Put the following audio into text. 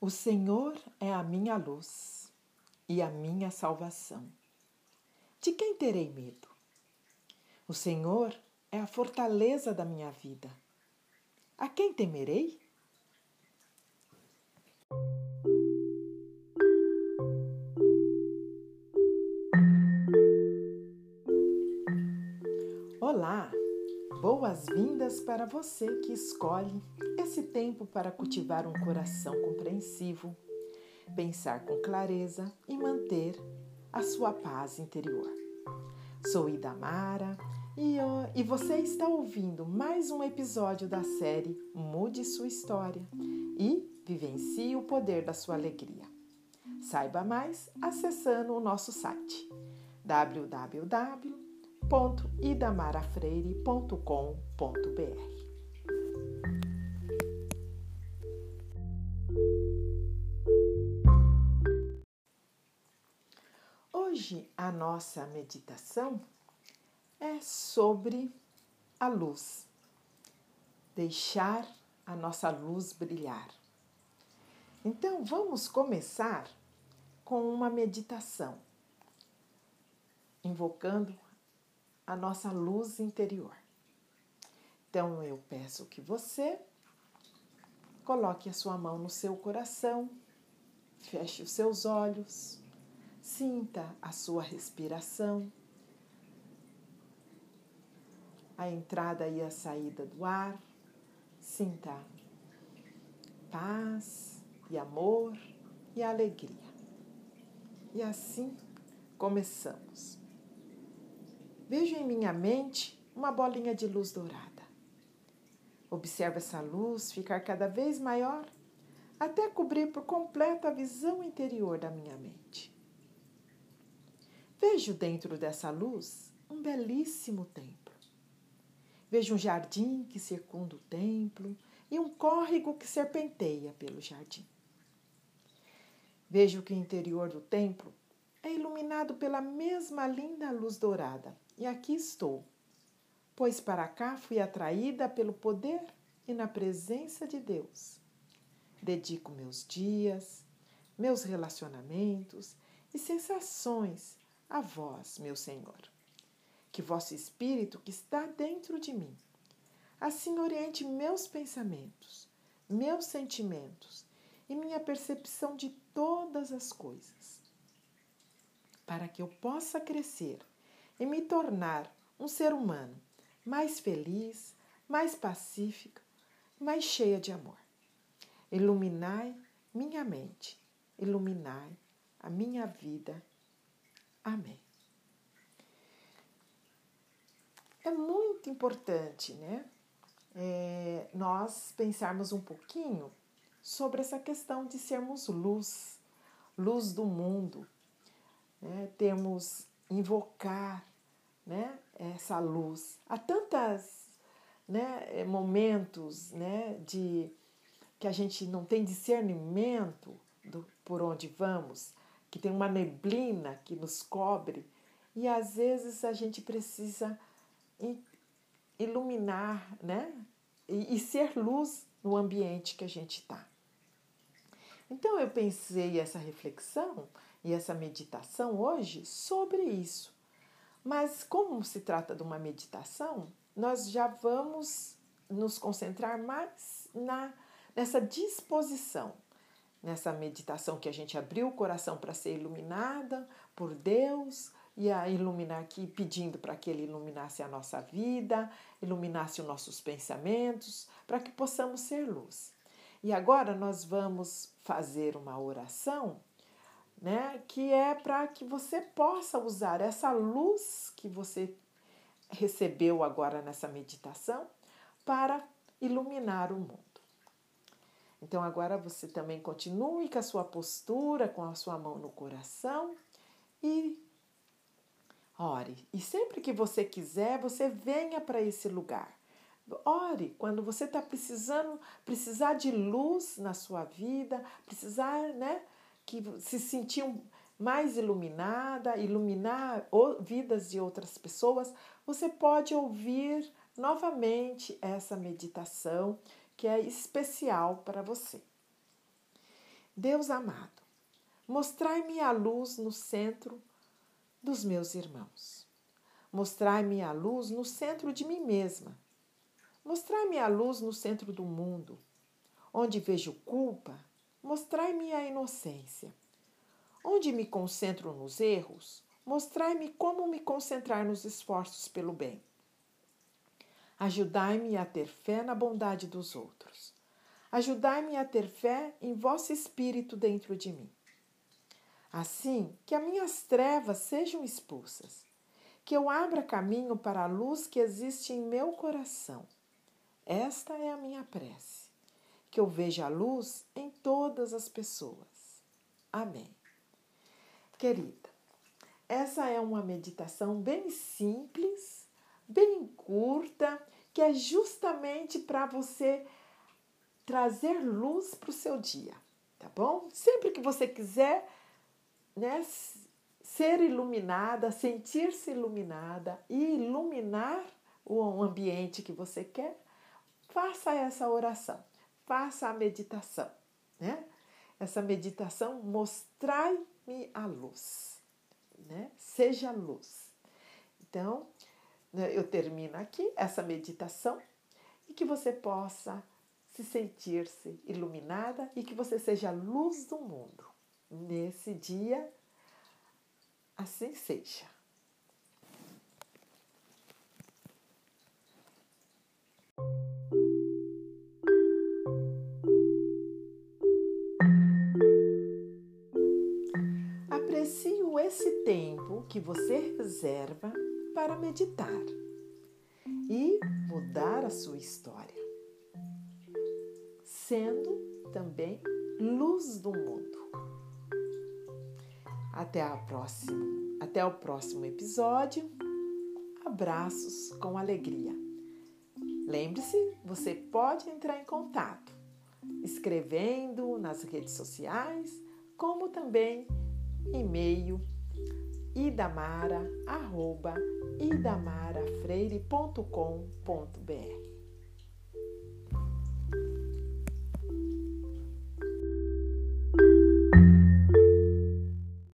O Senhor é a minha luz e a minha salvação. De quem terei medo? O Senhor é a fortaleza da minha vida. A quem temerei? Boas-vindas para você que escolhe esse tempo para cultivar um coração compreensivo, pensar com clareza e manter a sua paz interior. Sou Idamara e, eu, e você está ouvindo mais um episódio da série Mude Sua História e Vivencie o Poder da Sua Alegria. Saiba mais acessando o nosso site www.idamarafreire.com.br. Hoje a nossa meditação é sobre a luz, deixar a nossa luz brilhar. Então vamos começar com uma meditação, invocando a nossa luz interior. Então eu peço que você coloque a sua mão no seu coração, feche os seus olhos Sinta a sua respiração, a entrada e a saída do ar. Sinta paz e amor e alegria. E assim começamos. Vejo em minha mente uma bolinha de luz dourada. Observo essa luz ficar cada vez maior até cobrir por completo a visão interior da minha mente. Vejo dentro dessa luz um belíssimo templo. Vejo um jardim que circunda o templo e um córrego que serpenteia pelo jardim. Vejo que o interior do templo é iluminado pela mesma linda luz dourada. E aqui estou, pois para cá fui atraída pelo poder e na presença de Deus. Dedico meus dias, meus relacionamentos e sensações a vós, meu Senhor. Que vosso Espírito que está dentro de mim, assim oriente meus pensamentos, meus sentimentos e minha percepção de todas as coisas, para que eu possa crescer e me tornar um ser humano mais feliz, mais pacífico, mais cheia de amor. Iluminai minha mente, iluminai a minha vida Amém. É muito importante, né? É, nós pensarmos um pouquinho sobre essa questão de sermos luz, luz do mundo. Né? Temos invocar né? essa luz. Há tantos né, momentos né, de que a gente não tem discernimento do, por onde vamos, que tem uma neblina que nos cobre e às vezes a gente precisa iluminar, né? E, e ser luz no ambiente que a gente está. Então eu pensei essa reflexão e essa meditação hoje sobre isso. Mas como se trata de uma meditação, nós já vamos nos concentrar mais na nessa disposição nessa meditação que a gente abriu o coração para ser iluminada por Deus e a iluminar aqui, pedindo para que Ele iluminasse a nossa vida, iluminasse os nossos pensamentos, para que possamos ser luz. E agora nós vamos fazer uma oração, né, que é para que você possa usar essa luz que você recebeu agora nessa meditação para iluminar o mundo. Então agora você também continue com a sua postura, com a sua mão no coração e ore. E sempre que você quiser, você venha para esse lugar. Ore quando você está precisando, precisar de luz na sua vida, precisar, né, que se sentir mais iluminada, iluminar vidas de outras pessoas, você pode ouvir novamente essa meditação que é especial para você. Deus amado, mostrai-me a luz no centro dos meus irmãos. Mostrai-me a luz no centro de mim mesma. Mostrai-me a luz no centro do mundo. Onde vejo culpa, mostrai-me a inocência. Onde me concentro nos erros, mostrai-me como me concentrar nos esforços pelo bem. Ajudai-me a ter fé na bondade dos outros. Ajudai-me a ter fé em vosso espírito dentro de mim. Assim, que as minhas trevas sejam expulsas, que eu abra caminho para a luz que existe em meu coração. Esta é a minha prece, que eu veja a luz em todas as pessoas. Amém. Querida, essa é uma meditação bem simples, bem curta, que é justamente para você trazer luz para o seu dia, tá bom? Sempre que você quiser né, ser iluminada, sentir-se iluminada e iluminar o ambiente que você quer, faça essa oração, faça a meditação, né? Essa meditação mostrai-me a luz, né? Seja luz. Então, né, eu termino aqui essa meditação e que você possa se sentir-se iluminada e que você seja a luz do mundo. Nesse dia, assim seja. Que você reserva para meditar e mudar a sua história sendo também luz do mundo. Até a próxima, até o próximo episódio. Abraços com alegria. Lembre-se, você pode entrar em contato escrevendo nas redes sociais, como também e-mail idamara@idamarafreire.com.br.